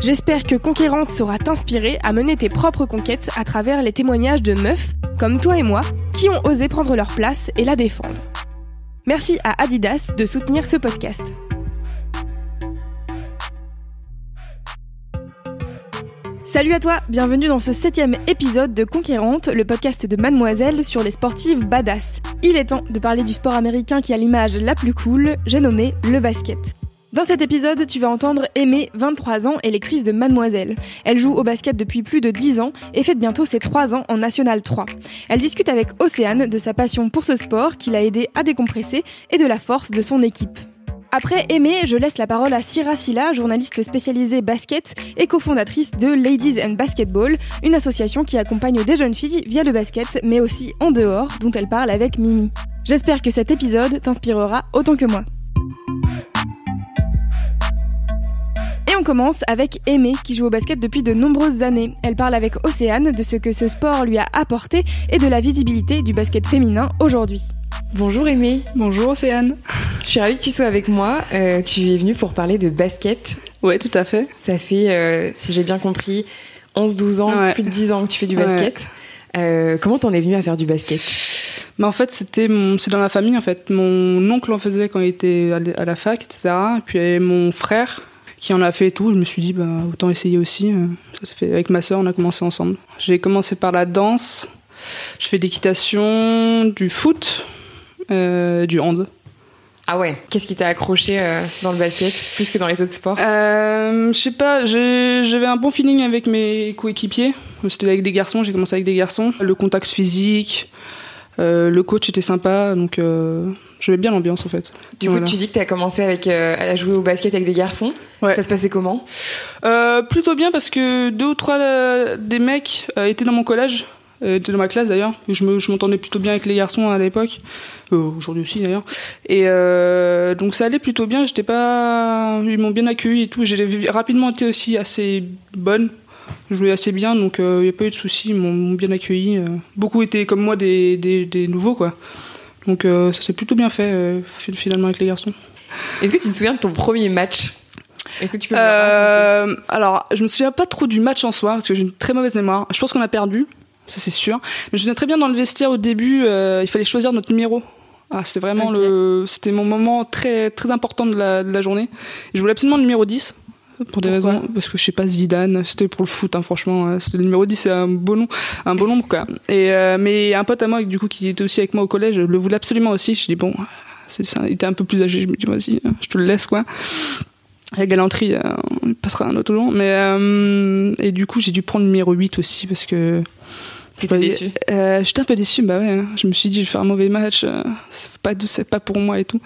J'espère que Conquérante saura t'inspirer à mener tes propres conquêtes à travers les témoignages de meufs, comme toi et moi, qui ont osé prendre leur place et la défendre. Merci à Adidas de soutenir ce podcast. Salut à toi, bienvenue dans ce septième épisode de Conquérante, le podcast de Mademoiselle sur les sportives badass. Il est temps de parler du sport américain qui a l'image la plus cool, j'ai nommé le basket. Dans cet épisode, tu vas entendre Aimée, 23 ans, électrice de Mademoiselle. Elle joue au basket depuis plus de 10 ans et fête bientôt ses 3 ans en National 3. Elle discute avec Océane de sa passion pour ce sport qui l'a aidé à décompresser et de la force de son équipe. Après Aimée, je laisse la parole à Syrah Silla, journaliste spécialisée basket et cofondatrice de Ladies and Basketball, une association qui accompagne des jeunes filles via le basket, mais aussi en dehors, dont elle parle avec Mimi. J'espère que cet épisode t'inspirera autant que moi. On commence avec Aimée, qui joue au basket depuis de nombreuses années. Elle parle avec Océane de ce que ce sport lui a apporté et de la visibilité du basket féminin aujourd'hui. Bonjour Aimée, Bonjour Océane. je suis ravie que tu sois avec moi. Euh, tu es venue pour parler de basket. Ouais, tout à fait. Ça fait, euh, si j'ai bien compris, 11-12 ans, Ouais. plus de 10 ans que tu fais du Ouais. basket. Euh, comment t'en es venue à faire du basket? Mais en fait, c'était c'est dans la famille en fait. Mon oncle en faisait quand il était à la fac, etc. Et puis mon frère qui en a fait et tout. Je me suis dit, bah, autant essayer aussi. Euh, Ça s'est fait avec ma sœur, on a commencé ensemble. J'ai commencé par la danse. Je fais de l'équitation, du foot, euh, du hand. Ah ouais, qu'est-ce qui t'a accroché euh, dans le basket plus que dans les autres sports? Euh, je sais pas, j'avais un bon feeling avec mes coéquipiers. C'était avec des garçons, j'ai commencé avec des garçons. Le contact physique, euh, le coach était sympa, donc euh, j'aimais bien l'ambiance en fait. Du Voilà. coup, tu dis que t'as commencé avec, euh, à jouer au basket avec des garçons. Ouais. Ça se passait comment? Euh, plutôt bien parce que deux ou trois des mecs étaient dans mon collège, étaient dans ma classe d'ailleurs. Je me- je m'entendais plutôt bien avec les garçons à l'époque, aujourd'hui aussi d'ailleurs. Et donc ça allait plutôt bien. J'étais pas, ils m'ont bien accueilli et tout. J'ai rapidement été aussi assez bonne. Je jouais assez bien, donc il n'y a pas eu de soucis. Ils m'ont bien accueilli. euh. Beaucoup étaient comme moi des, des, des nouveaux quoi. Donc euh, ça s'est plutôt bien fait euh, fi- finalement avec les garçons. Est-ce que tu te souviens de ton premier match? Est-ce que tu peux me le raconter? Euh, alors, je me souviens pas trop du match en soi parce que j'ai une très mauvaise mémoire. Je pense qu'on a perdu, ça c'est sûr. Mais je me souviens très bien dans le vestiaire au début, euh, il fallait choisir notre numéro. Ah, c'était vraiment le, c'était mon moment très très important de la, de la journée. Je voulais absolument le numéro 10 pour des Pourquoi raisons parce que je sais pas Zidane, c'était pour le foot hein, franchement, euh, c'était le numéro 10 c'est un beau nom, un beau nombre quoi. Et euh, mais un pote à moi du coup qui était aussi avec moi au collège, le voulait absolument aussi. Je dis bon, c'est ça, il était un peu plus âgé, je me dis vas-y, je te le laisse quoi. La galanterie, euh, on passera un autre jour. Mais, euh, et du coup, j'ai dû prendre le numéro 8 aussi parce que. T'étais déçu euh, J'étais un peu déçu, bah ouais. hein. Je me suis dit, je vais faire un mauvais match, euh, c'est pas, de- c'est pas pour moi et tout.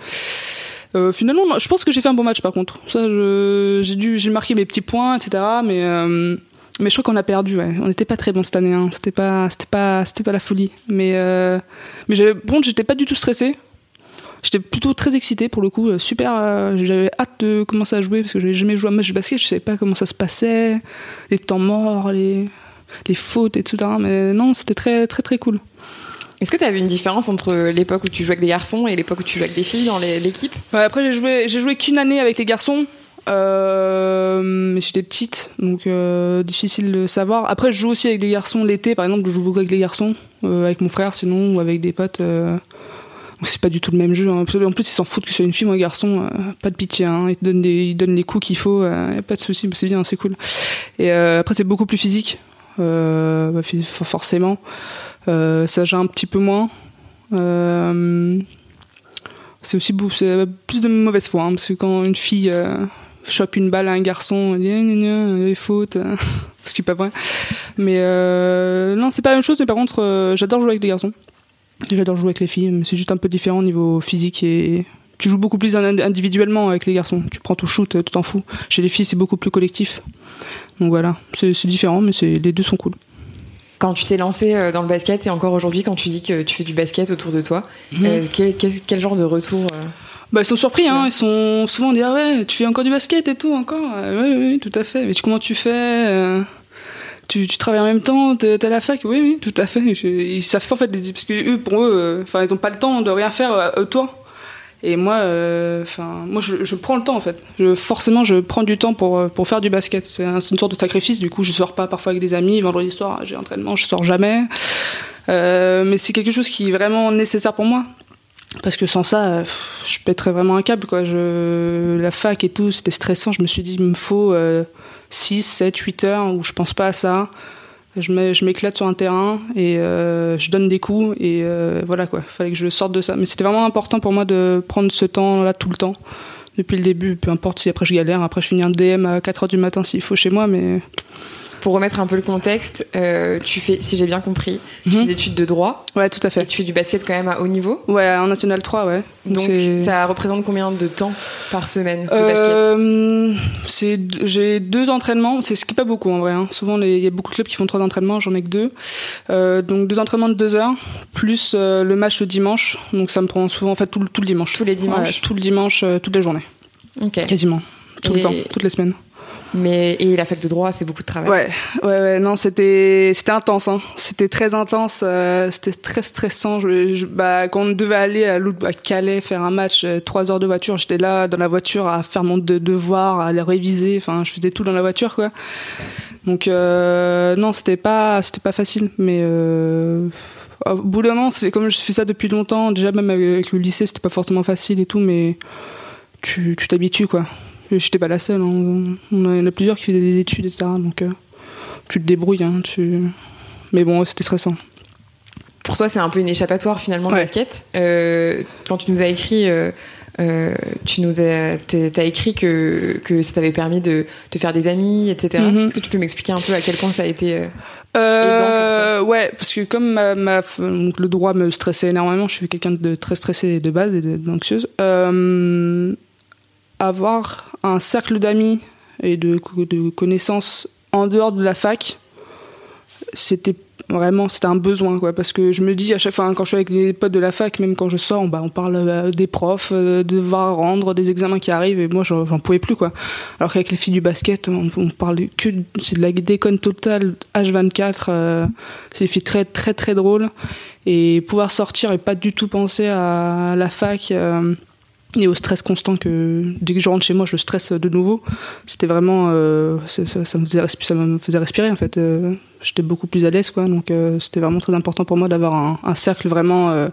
Euh, finalement, je pense que j'ai fait un bon match par contre. Ça, j'ai dû, j'ai marqué mes petits points, etc. Mais, euh, mais je crois qu'on a perdu. On n'était pas très bon cette année. Hein. C'était pas, c'était pas, c'était pas la folie. Mais, euh, mais j'avais, bon, j'étais pas du tout stressé. J'étais plutôt très excité pour le coup, euh, super. euh, J'avais hâte de commencer à jouer parce que j'avais jamais joué à un match de basket, je savais pas comment ça se passait, les temps morts, les, les fautes, etc. Mais non, c'était très très très cool. Est-ce que tu vu une différence entre l'époque où tu jouais avec des garçons et l'époque où tu jouais avec des filles dans l'équipe? Ouais, après j'ai joué, j'ai joué qu'une année avec les garçons. Euh, j'étais petite, donc euh, difficile de savoir. Après, je joue aussi avec des garçons l'été, par exemple, je joue beaucoup avec les garçons, euh, avec mon frère sinon, ou avec des potes. euh. c'est pas du tout le même jeu. hein. En plus, ils s'en foutent que ce soit une fille ou un garçon. pas de pitié. Hein. Ils donnent, ils donnent les coups qu'il faut. pas de souci. C'est bien, c'est cool. Et après, c'est beaucoup plus physique. Bah, forcément. Euh, ça gère un petit peu moins. Euh, c'est aussi plus de mauvaise foi. hein, parce que quand une fille euh, chope une balle à un garçon, elle il est faute. ce qui est pas vrai. Mais euh, non, c'est pas la même chose. Mais par contre, j'adore jouer avec les garçons. J'adore jouer avec les filles, mais c'est juste un peu différent au niveau physique et tu joues beaucoup plus ind- individuellement avec les garçons. Tu prends ton shoot, tu t'en fous. Chez les filles, c'est beaucoup plus collectif. Donc voilà, c'est différent, mais les deux sont cool. Quand tu t'es lancé euh, dans le basket et encore aujourd'hui, quand tu dis que tu fais du basket autour de toi, Mhm. euh, quel, quel- quel genre de retour euh, Bah, ils sont surpris, hein. Ils sont souvent on dit ah ouais, tu fais encore du basket et tout encore? Euh, oui, oui, tout à fait. Mais tu- comment tu fais tu, tu travailles en même temps, t'es à la fac, oui, oui, tout à fait. Ils savent pas en fait, parce que eux, pour eux, enfin, ils ont pas le temps de rien faire euh, autour. Et moi, euh, enfin, moi, je, prends le temps en fait. Forcément, je prends du temps pour euh, pour faire du basket. C'est un- c'est une sorte de sacrifice. Du coup, je sors pas parfois avec des amis. Vendredi soir, j'ai entraînement, je sors jamais. Euh, mais c'est quelque chose qui est vraiment nécessaire pour moi. Parce que sans ça, je pèterais vraiment un câble. Quoi. La fac et tout, c'était stressant. Je me suis dit, il me faut euh, 6, 7, 8 heures où je pense pas à ça. Je m'é- je m'éclate sur un terrain et euh, je donne des coups. Et euh, voilà, quoi. fallait que je sorte de ça. Mais c'était vraiment important pour moi de prendre ce temps-là tout le temps. Depuis le début, peu importe si après je galère, après je finis un DM à 4 heures du matin s'il faut chez moi, mais Pour remettre un peu le contexte, euh, tu fais, si j'ai bien compris, tu Mhm. fais des études de droit ouais, tout à et fait. tu fais du basket quand même à haut niveau. Ouais, en National 3, ouais. Donc ça représente combien de temps par semaine de basket Euh, c'est j'ai deux entraînements, c'est ce qui est pas beaucoup en vrai. hein. Souvent il y a beaucoup de clubs qui font trois entraînements, j'en ai que deux. Euh, donc deux entraînements de deux heures plus euh, le match le dimanche. Donc ça me prend souvent en fait tout, le- tout le dimanche. Tous les dimanches Ouais, tout le dimanche, toute la journée, Ok. quasiment, tout Et- le temps, toutes les semaines. Mais et la fac de droit, c'est beaucoup de travail. Ouais, ouais, ouais, non, c'était, c'était intense, hein. C'était très intense, euh, c'était très stressant. Bah, quand on devait aller à, Calais faire un match, euh, trois heures de voiture, j'étais là dans la voiture à faire mon de- devoir, à les réviser. Enfin, je faisais tout dans la voiture, quoi. Donc, euh, non, c'était pas, c'était pas facile, mais. Au bout d'un moment, comme je fais ça depuis longtemps. Déjà, même avec le lycée, c'était pas forcément facile et tout, mais tu t'habitues, quoi. J'étais pas la seule. hein. On a- il y en a plusieurs qui faisaient des études, etc. Donc, euh, tu te débrouilles. Hein, tu... Mais bon, c'était stressant. Pour toi, c'est un peu une échappatoire finalement le Ouais. basket. Euh, quand tu nous as écrit, euh, euh, tu nous as, t'as écrit que que ça t'avait permis de te faire des amis, etc. Mhm. Est-ce que tu peux m'expliquer un peu à quel point ça a été euh, Euh, ouais, parce que comme ma, ma- donc le droit me stressait énormément, je suis quelqu'un de très stressé de base et d'anxieuse. Avoir un cercle d'amis et de, co- de connaissances en dehors de la fac, c'était vraiment c'était un besoin quoi. Parce que je me dis à chaque fois quand je suis avec les potes de la fac même quand je sors bah, on parle euh, des profs euh, de rendre des examens qui arrivent et moi j'en pouvais plus quoi. Alors qu'avec les filles du basket on, on parle que c'est de la déconne totale H24 euh, c'est des filles très très très drôles et pouvoir sortir et pas du tout penser à la fac et au stress constant que dès que je rentre chez moi je stresse de nouveau. C'était vraiment euh, ça, me faisait respi- ça me faisait respirer en fait. Euh, j'étais beaucoup plus à l'aise quoi. Donc euh, c'était vraiment très important pour moi d'avoir un, un cercle vraiment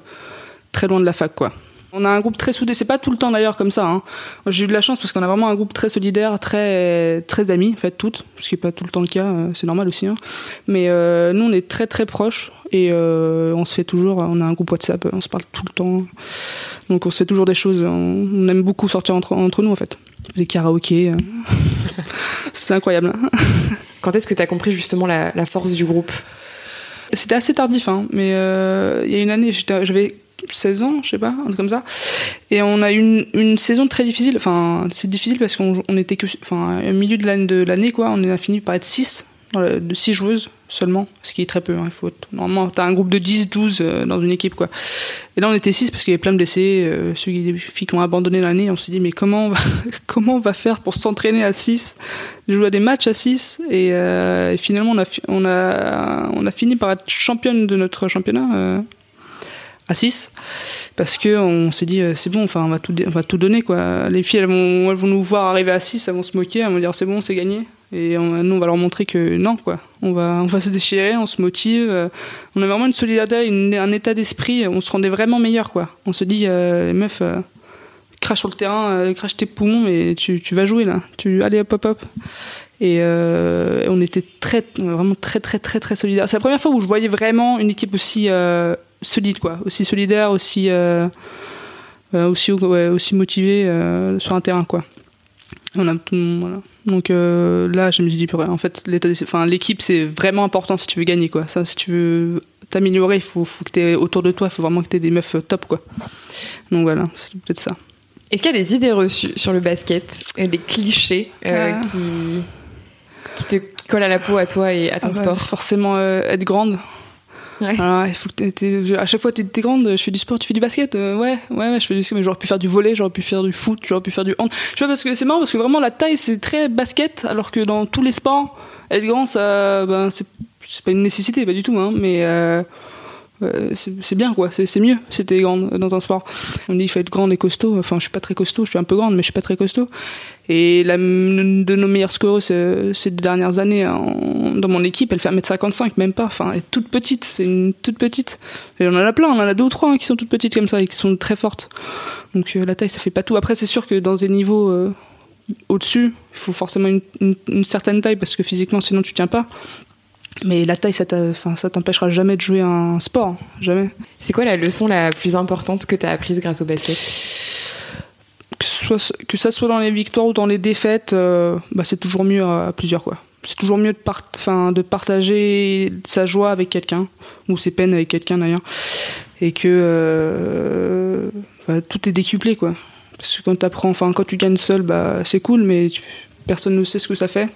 très loin de la fac quoi on a un groupe très soudé c'est pas tout le temps d'ailleurs comme ça hein. J'ai eu de la chance parce qu'on a vraiment un groupe très solidaire très très amis en fait toutes ce qui est pas tout le temps le cas euh, c'est normal aussi hein. mais euh, nous on est très très proches et euh, on se fait toujours on a un groupe WhatsApp on se parle tout le temps donc on se fait toujours des choses. On, aime beaucoup sortir entre, entre nous en fait. Les karaokés. euh. c'est incroyable. Quand est-ce que tu as compris justement la force du groupe? C'était assez tardif, hein, mais euh, il y a une année, j'avais 16 ans, je sais pas, un truc comme ça. Et on a eu une, saison très difficile. Enfin, c'est difficile parce qu'on on était que. Enfin, au milieu de l'année, de l'année, quoi, on a fini par être 6, de 6 joueuses seulement, ce qui est très peu. hein, faut, normalement, t'as un groupe de 10, 12 euh, dans une équipe, quoi. Et là, on était 6 parce qu'il y avait plein de blessés, euh, filles qui ont abandonné l'année. On s'est dit, mais comment on va, comment on va faire pour s'entraîner à 6, jouer à des matchs à 6 et, euh, et finalement, on a, on, a, fini par être championne de notre championnat. euh, à 6 parce que on s'est dit euh, c'est bon enfin on va tout on va tout donner quoi les filles elles vont elles vont nous voir arriver à 6 elles vont se moquer elles vont dire c'est bon c'est gagné Et nous, on va leur montrer que non, quoi. On va, on va se déchirer, on se motive. euh, on a vraiment une solidarité, un état d'esprit. On se rendait vraiment meilleur, quoi. On se dit, euh, meuf, euh, crache sur le terrain, euh, crache tes poumons et tu, tu vas jouer là. Tu, allez, hop, hop, hop. Et on était très, vraiment très, très, très, très solidaires. C'est la première fois où je voyais vraiment une équipe aussi solide, quoi. Aussi solidaire, aussi, aussi, aussi motivée sur un terrain, quoi. On a tout le monde, voilà. Donc euh, là, je me suis dit, purée, en fait, l'équipe, c'est vraiment important si tu veux gagner, quoi. Ça, si tu veux t'améliorer, il faut, faut que tu autour de toi, il faut vraiment que tu aies des meufs euh, top, quoi. Donc voilà, c'est peut-être ça. Est-ce qu'il y a des idées reçues sur le basket, et des clichés euh, Ah. qui, qui te qui collent à la peau à toi et à ton Ah bah, sport? Forcément, euh, être grande. Ouais. Voilà, il que à chaque fois, tu es grande, je fais du sport, tu fais du basket. euh, ouais, ouais, je fais du basket, mais j'aurais pu faire du volet, j'aurais pu faire du foot, j'aurais pu faire du hand. Tu vois, parce que c'est marrant, parce que vraiment, la taille, c'est très basket, alors que dans tous les sports, être grand, ben, c'est pas une nécessité, pas du tout, hein, mais euh, euh, c'est bien, quoi, c'est c'est mieux t'es grande dans un sport. On me dit, il faut être grande et costaud. Enfin, je suis pas très costaud, je suis un peu grande, mais je suis pas très costaud. Et la, de nos meilleures scoreuses ces, ces dernières années en- dans mon équipe, elle fait 1m55, même pas. Enfin, elle est toute petite, c'est une toute petite. Et on en a plein, on en a deux ou trois hein, qui sont toutes petites comme ça et qui sont très fortes. Donc euh, la taille, ça fait pas tout. Après, c'est sûr que dans des niveaux euh, au-dessus, il faut forcément une, certaine taille parce que physiquement, sinon tu tiens pas. Mais la taille, ça t'empêchera jamais de jouer un sport, hein, jamais. C'est quoi la leçon la plus importante que tu as apprise grâce au basket? Que, ça soit dans les victoires ou dans les défaites, euh, bah, c'est toujours mieux à, plusieurs. quoi. C'est toujours mieux de, part, de partager sa joie avec quelqu'un, ou ses peines avec quelqu'un d'ailleurs, et que euh, bah, tout est décuplé. Quoi. Parce que quand, t'apprends, enfin, quand tu gagnes seul, bah, c'est cool, mais personne ne sait ce que ça fait.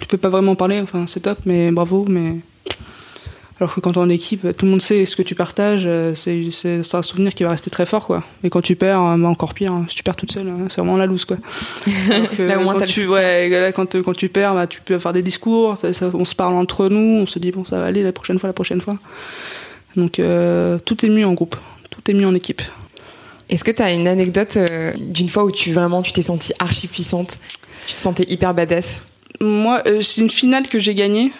Tu peux pas vraiment parler, enfin, c'est top, mais bravo, mais. Alors que quand t'es en équipe, tout le monde sait ce que tu partages, euh, c'est un souvenir qui va rester très fort, quoi. Et quand tu perds, euh, bah, encore pire, hein. si tu perds toute seule, hein, c'est vraiment la loose, quoi. Que Là, au moins, quand tu, ouais, là, quand, quand tu perds, bah, tu peux faire des discours, ça- ça- on se parle entre nous, on se dit, bon, ça va aller la prochaine fois, la prochaine fois. Donc, euh, tout est mieux en groupe, tout est mieux en équipe. Est-ce que tu as une anecdote euh, d'une fois où tu vraiment tu t'es sentie archi puissante? Tu te sentais hyper badass? Moi, euh, c'est une finale que j'ai gagnée.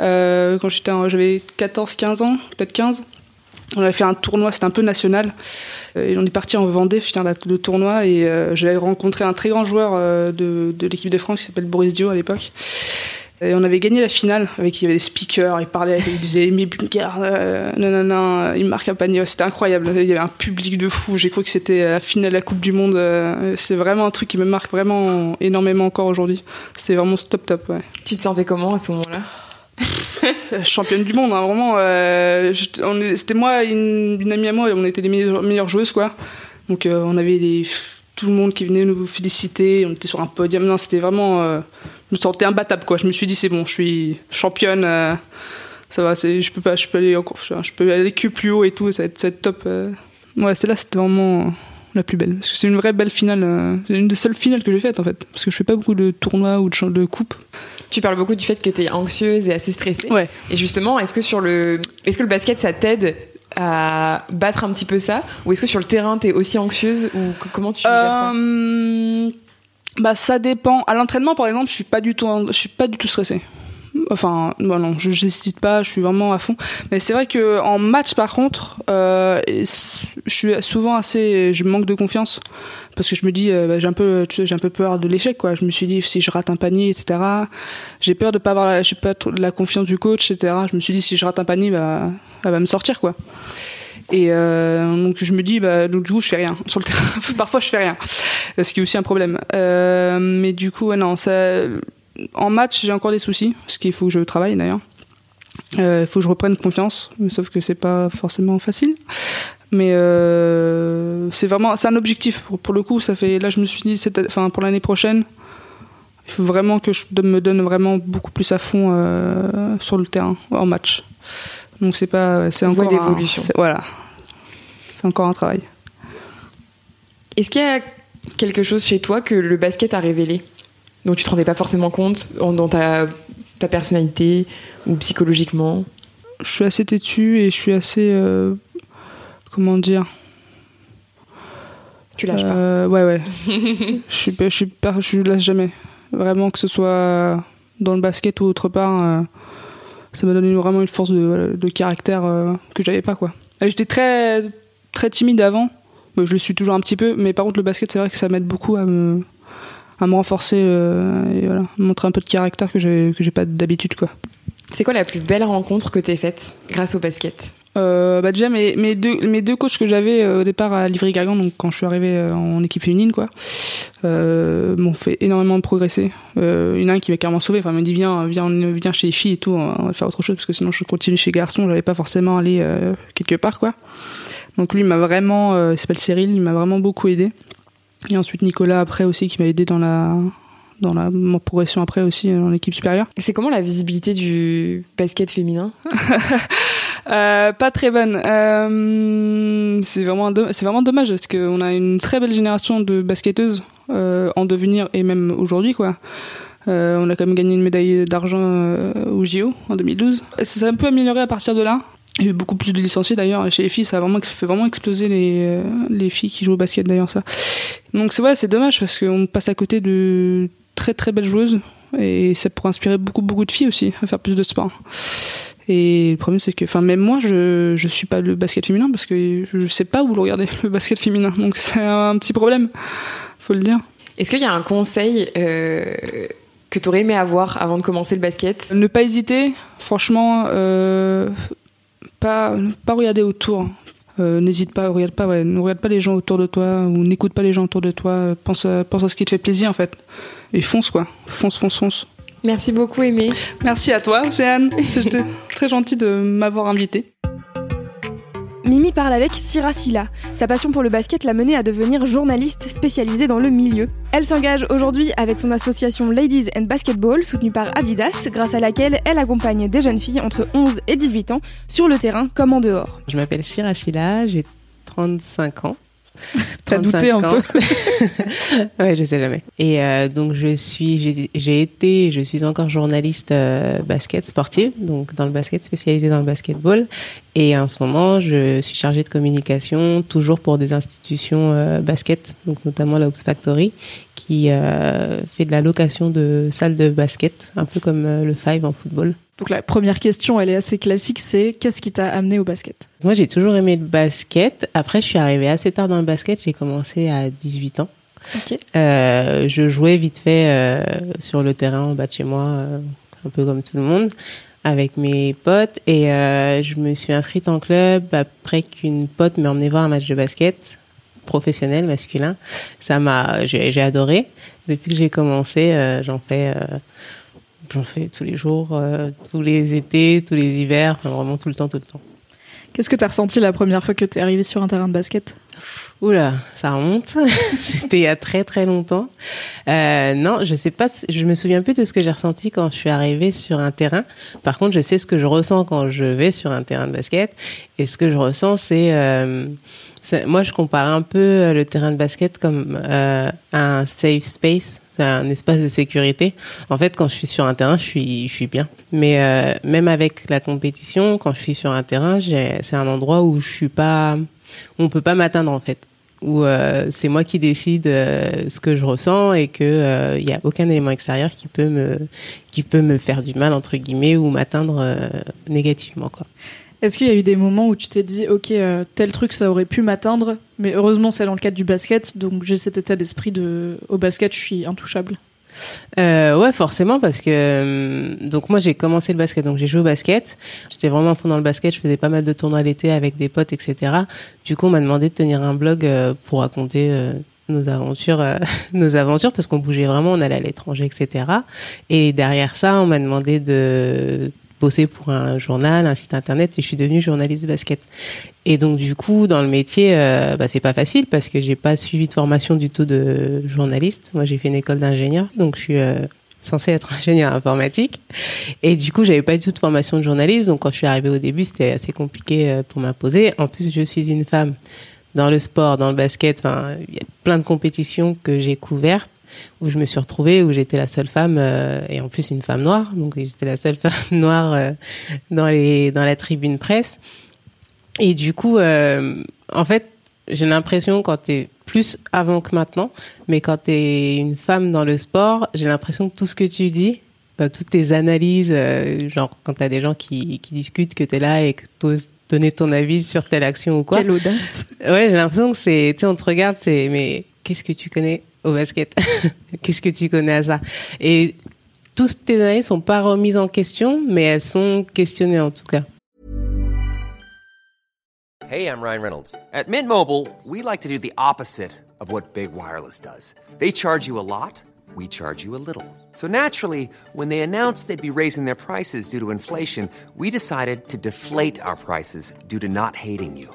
Euh, quand j'étais, j'avais 14-15 ans, peut-être 15. On avait fait un tournoi, c'était un peu national. Euh, Et on est parti en Vendée la- le tournoi et euh, j'avais rencontré un très grand joueur de, l'équipe de France qui s'appelle Boris Dio à l'époque. Et on avait gagné la finale avec il y avait des speakers, il parlait, il disait Aimé Bulgare, euh, non, il marque un panier, c'était incroyable. Il y avait un public de fou. J'ai cru que c'était la finale de la Coupe du Monde. C'est vraiment un truc qui me marque vraiment énormément encore aujourd'hui. C'était vraiment top top. Tu te sentais comment à ce moment-là? championne du monde, hein, vraiment. euh, C'était moi une, amie à moi, on était les meilleures, joueuses, quoi. Donc euh, on avait tout le monde qui venait nous féliciter, on était sur un podium. Non, c'était vraiment. euh, je me sentais imbattable, quoi. Je me suis dit, c'est bon, je suis championne. euh, ça va, je peux pas, je peux aller encore, je peux aller que plus haut et tout, ça va être, top. Ouais, celle-là, c'était vraiment la plus belle. Parce que c'est une vraie belle finale. c'est une des seules finales que j'ai faites, en fait. Parce que je fais pas beaucoup de tournois ou de, de coupes. Tu parles beaucoup du fait que tu es anxieuse et assez stressée. Ouais. Et justement, est-ce que sur le est-ce que le basket ça t'aide à battre un petit peu ça? Ou est-ce que sur le terrain tu es aussi anxieuse? Ou comment tu gères ça? Euh, bah ça dépend. À l'entraînement par exemple, je suis pas du tout, je suis pas du tout stressée. Enfin, non, je n'hésite pas, je suis vraiment à fond. Mais c'est vrai que en match par contre, euh, je suis souvent assez, je manque de confiance parce que je me dis, euh, bah, j'ai un peu, j'ai un peu peur de l'échec quoi. Je me suis dit si je rate un panier, etc. J'ai peur de pas avoir, la, pas la confiance du coach, etc. Je me suis dit si je rate un panier, bah, elle va me sortir quoi. Et euh, donc je me dis, bah, du coup, je fais rien sur le terrain. Parfois, je fais rien, ce qui est aussi un problème. Mais du coup, non, ça, en match, j'ai encore des soucis, parce qu'il faut que je travaille d'ailleurs. Euh, Il faut que je reprenne confiance, sauf que c'est pas forcément facile. Mais euh, c'est vraiment, c'est un objectif pour, pour le coup. Ça fait, là, je me suis dit, cette- enfin, pour l'année prochaine, il faut vraiment que je me donne vraiment beaucoup plus à fond euh, sur le terrain, en match. Donc c'est pas, c'est encore d'évolution. Voilà, c'est encore un travail. Est-ce qu'il y a quelque chose chez toi que le basket a révélé? Dont tu te rendais pas forcément compte dans ta ta personnalité ou psychologiquement? Je suis assez têtue et je suis assez, euh, comment dire, Tu lâches pas. Euh, Ouais, ouais. je suis, pas- je suis, pas- je lâche jamais. Vraiment, que ce soit dans le basket ou autre part, euh, ça m'a donné vraiment une force de, de caractère euh, que j'avais pas, quoi. J'étais très, très timide avant. Je le suis toujours un petit peu, mais par contre, le basket, c'est vrai que ça m'aide beaucoup à me, à me renforcer euh, et voilà, montrer un peu de caractère que j'ai, que j'ai pas d'habitude, quoi. C'est quoi la plus belle rencontre que t'aies faite grâce au basket? Euh, bah déjà mes, mes deux mes deux coachs que j'avais euh, au départ à Livry Gargan donc quand je suis arrivé euh, en équipe féminine quoi m'ont fait énormément progresser. Il y en a un qui m'a carrément sauvé enfin m'a dit viens viens viens chez les filles et tout on va faire autre chose parce que sinon je continue chez les garçons j'allais pas forcément aller quelque part quoi. Donc lui il m'a vraiment il s'appelle Cyril il m'a vraiment beaucoup aidé et ensuite Nicolas après aussi qui m'a aidé dans la dans la mon progression après aussi euh, dans l'équipe supérieure C'est comment la visibilité du basket féminin? Euh, pas très bonne. Euh, c'est vraiment c'est vraiment dommage parce qu'on a une très belle génération de basketteuses euh, en devenir et même aujourd'hui quoi. On a quand même gagné une médaille d'argent au JO en 2012. Ça s'est un peu amélioré à partir de là. Il y a eu beaucoup plus de licenciés d'ailleurs. Chez les filles, ça a vraiment ça fait vraiment exploser les, euh, les filles qui jouent au basket d'ailleurs ça. Donc c'est ouais, c'est dommage parce qu'on passe à côté de très très belles joueuses et ça pourrait inspirer beaucoup beaucoup de filles aussi à faire plus de sport. Et le problème, c'est que, enfin, même moi, je je suis pas le basket féminin parce que je sais pas où le regarder le basket féminin. Donc c'est un petit problème, faut le dire. Est-ce qu'il y a un conseil euh, que t'aurais aimé avoir avant de commencer le basket? Ne pas hésiter, franchement, euh, pas pas regarder autour. Euh, N'hésite pas, regarde pas, ouais, ne regarde pas les gens autour de toi ou n'écoute pas les gens autour de toi. Pense à, pense à ce qui te fait plaisir en fait et fonce quoi, fonce, fonce, fonce. Merci beaucoup, Aimé. Merci à toi, Océane. C'était très gentil de m'avoir invité. Mimi parle avec Sira. Sa passion pour le basket l'a menée à devenir journaliste spécialisée dans le milieu. Elle s'engage aujourd'hui avec son association Ladies and Basketball, soutenue par Adidas, grâce à laquelle elle accompagne des jeunes filles entre 11 et 18 ans sur le terrain comme en dehors. Je m'appelle Sira Silla, j'ai 35 ans. T'as 35 douté un ans. peu. ouais, je sais jamais. Et euh, donc je suis, j'ai- été, je suis encore journaliste euh, basket sportive, donc dans le basket spécialisée dans le basketball. Et en ce moment, je suis chargée de communication, toujours pour des institutions euh, basket, donc notamment la Hoops Factory, qui fait de la location de salles de basket, un peu comme le Five en football. Donc la première question, elle est assez classique, c'est qu'est-ce qui t'a amené au basket? Moi, j'ai toujours aimé le basket. Après, je suis arrivée assez tard dans le basket. J'ai commencé à 18 ans. Ok. Euh, je jouais vite fait euh, sur le terrain en bas de chez moi, euh, un peu comme tout le monde, avec mes potes. Et je me suis inscrite en club après qu'une pote m'ait emmené voir un match de basket professionnel, masculin. Ça m'a, j'ai adoré. Depuis que j'ai commencé, j'en fais, j'en fais tous les jours, euh, tous les étés, tous les hivers, enfin, vraiment tout le temps, tout le temps. Qu'est-ce que t'as ressenti la première fois que t'es arrivé sur un terrain de basket? Oula, ça remonte. C'était il y a très très longtemps. Euh, non, je sais pas, je me souviens plus de ce que j'ai ressenti quand je suis arrivée sur un terrain. Par contre, je sais ce que je ressens quand je vais sur un terrain de basket. Et ce que je ressens, c'est, euh, moi, je compare un peu le terrain de basket comme euh, un safe space. C'est un espace de sécurité. En fait, quand je suis sur un terrain, je suis, je suis bien. Mais euh, même avec la compétition, quand je suis sur un terrain, c'est un endroit où je suis pas, on peut pas m'atteindre en fait où euh, c'est moi qui décide euh, ce que je ressens et que il y a aucun élément extérieur qui peut me qui peut me faire du mal entre guillemets ou m'atteindre négativement quoi. Est-ce qu'il y a eu des moments où tu t'es dit, ok, euh, tel truc ça aurait pu m'atteindre, mais heureusement c'est dans le cadre du basket, donc j'ai cet état d'esprit de, au basket je suis intouchable. Euh, ouais, forcément, parce que euh, donc moi j'ai commencé le basket, donc j'ai joué au basket. J'étais vraiment fond dans le basket. Je faisais pas mal de tournois l'été avec des potes, etc. Du coup, on m'a demandé de tenir un blog pour raconter nos aventures, nos aventures, parce qu'on bougeait vraiment, on allait à l'étranger, etc. Et derrière ça, on m'a demandé de bosser pour un journal, un site internet, et je suis devenue journaliste basket. Et donc du coup, dans le métier, euh, bah, c'est pas facile parce que j'ai pas suivi de formation du tout de journaliste. Moi, j'ai fait une école d'ingénieur, donc je suis euh, censée être ingénieur informatique. Et du coup, j'avais pas du tout de formation de journaliste, donc quand je suis arrivée au début, c'était assez compliqué euh, pour m'imposer. En plus, je suis une femme dans le sport, dans le basket. Il y a plein de compétitions que j'ai couvertes où je me suis retrouvée, où j'étais la seule femme, euh, et en plus une femme noire, donc j'étais la seule femme noire euh, dans, les, dans la tribune presse. Et du coup, euh, en fait, j'ai l'impression quand tu es plus avant que maintenant. Mais quand tu es une femme dans le sport, j'ai l'impression que tout ce que tu dis, toutes tes analyses, euh, genre quand tu as des gens qui, qui discutent, que tu es là et que tu oses donner ton avis sur telle action ou quoi. Quelle audace. Ouais, j'ai l'impression que c'est, tu sais, on te regarde, c'est, mais qu'est-ce que tu connais au basket Qu'est-ce que tu connais à ça Et toutes tes analyses sont pas remises en question, mais elles sont questionnées en tout cas. Hey, I'm Ryan Reynolds. At Mint Mobile, we like to do the opposite of what Big Wireless does. They charge you a lot, we charge you a little. So naturally, when they announced they'd be raising their prices due to inflation, we decided to deflate our prices due to not hating you.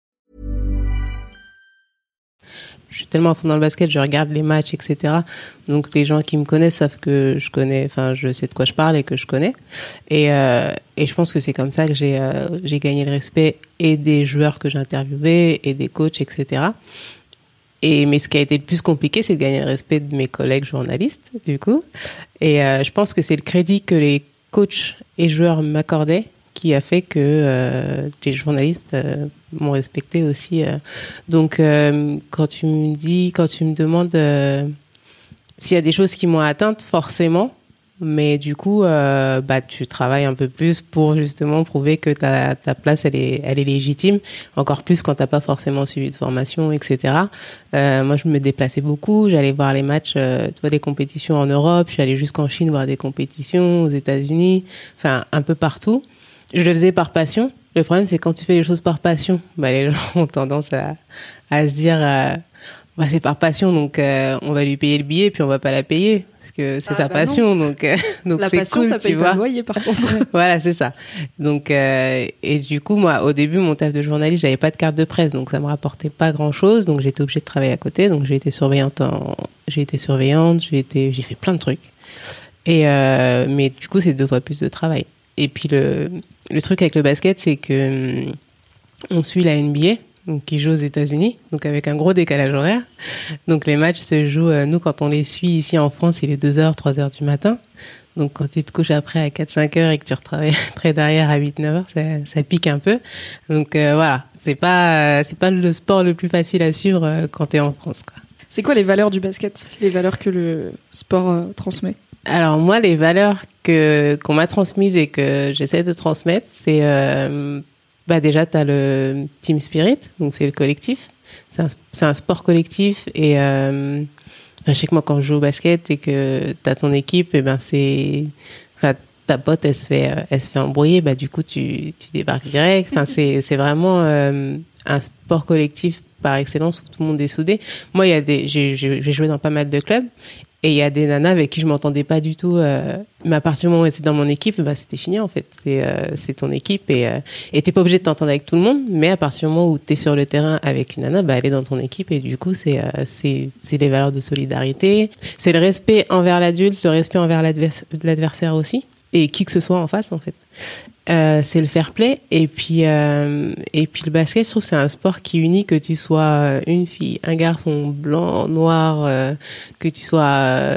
Je suis tellement à fond dans le basket, je regarde les matchs, etc. Donc les gens qui me connaissent savent que je connais, enfin je sais de quoi je parle et que je connais. Et, euh, et je pense que c'est comme ça que j'ai euh, gagné le respect et des joueurs que j'ai interviewés et des coachs, etc. Et mais ce qui a été le plus compliqué, c'est de gagner le respect de mes collègues journalistes, du coup. Et euh, je pense que c'est le crédit que les coachs et joueurs m'accordaient qui a fait que euh, les journalistes euh, m'ont respecté aussi. euh. Donc, euh, quand tu me dis, quand tu me demandes euh, s'il y a des choses qui m'ont atteinte, forcément. Mais du coup, euh, bah, tu travailles un peu plus pour justement prouver que ta, ta place, elle est, elle est légitime. Encore plus quand t'as pas forcément suivi de formation, etc. Euh, moi, je me déplaçais beaucoup. J'allais voir les matchs, euh, tu vois, des compétitions en Europe. Je suis allée jusqu'en Chine voir des compétitions, aux États-Unis, enfin un peu partout. Je le faisais par passion. Le problème, c'est quand tu fais les choses par passion, bah, les gens ont tendance à, à se dire, euh, bah, c'est par passion, donc euh, on va lui payer le billet, puis on va pas la payer parce que c'est Ah, sa bah non. passion, donc euh, donc La passion, cool, ça paye pas le loyer, par contre. voilà, c'est ça. Donc, euh, et du coup, moi, au début, mon taf de journaliste, j'avais pas de carte de presse, donc ça me rapportait pas grand chose. Donc, j'étais obligée de travailler à côté. Donc, j'ai été surveillante. En... J'ai été surveillante. J'ai été, fait plein de trucs. Et mais du coup, c'est deux fois plus de travail. Et puis le le truc avec le basket, c'est que hum, on suit la NBA, qui joue aux États-Unis, donc avec un gros décalage horaire. Donc les matchs se jouent, euh, nous quand on les suit ici en France, il est 2h, 3h du matin. Donc quand tu te couches après à 4-5 heures et que tu retravailles après derrière à 8-9 heures, ça, pique un peu. Donc euh, voilà, c'est pas euh, pas le sport le plus facile à suivre quand tu es en France. C'est quoi les valeurs du basket? Les valeurs que le sport transmet? Alors moi, les valeurs que qu'on m'a transmises et que j'essaie de transmettre, c'est euh, bah déjà tu as le team spirit, donc c'est le collectif. C'est un, un sport collectif et euh, enfin, je sais que moi quand je joue au basket et que tu as ton équipe, et ben c'est enfin ta pote elle se fait euh, elle se fait embrouiller, bah du coup tu tu débarques direct. Enfin c'est c'est vraiment euh, un sport collectif par excellence où tout le monde est soudé. Moi, il y a des j'ai joué dans pas mal de clubs et il y a des nanas avec qui je m'entendais pas du tout. Euh, mais à partir du moment où c'était dans mon équipe, bah, c'était fini en fait. C'est euh, ton équipe et euh, et t'es pas obligé de t'entendre avec tout le monde. Mais à partir du moment où t'es sur le terrain avec une nana, bah, elle est dans ton équipe et du coup c'est euh, c'est les valeurs de solidarité. C'est le respect envers l'adulte, le respect envers l'advers- l'adversaire aussi et qui que ce soit en face en fait. Euh, c'est le fair play. Et puis euh, et puis le basket je trouve c'est un sport qui unit que tu sois euh, une fille un garçon blanc noir euh, que tu sois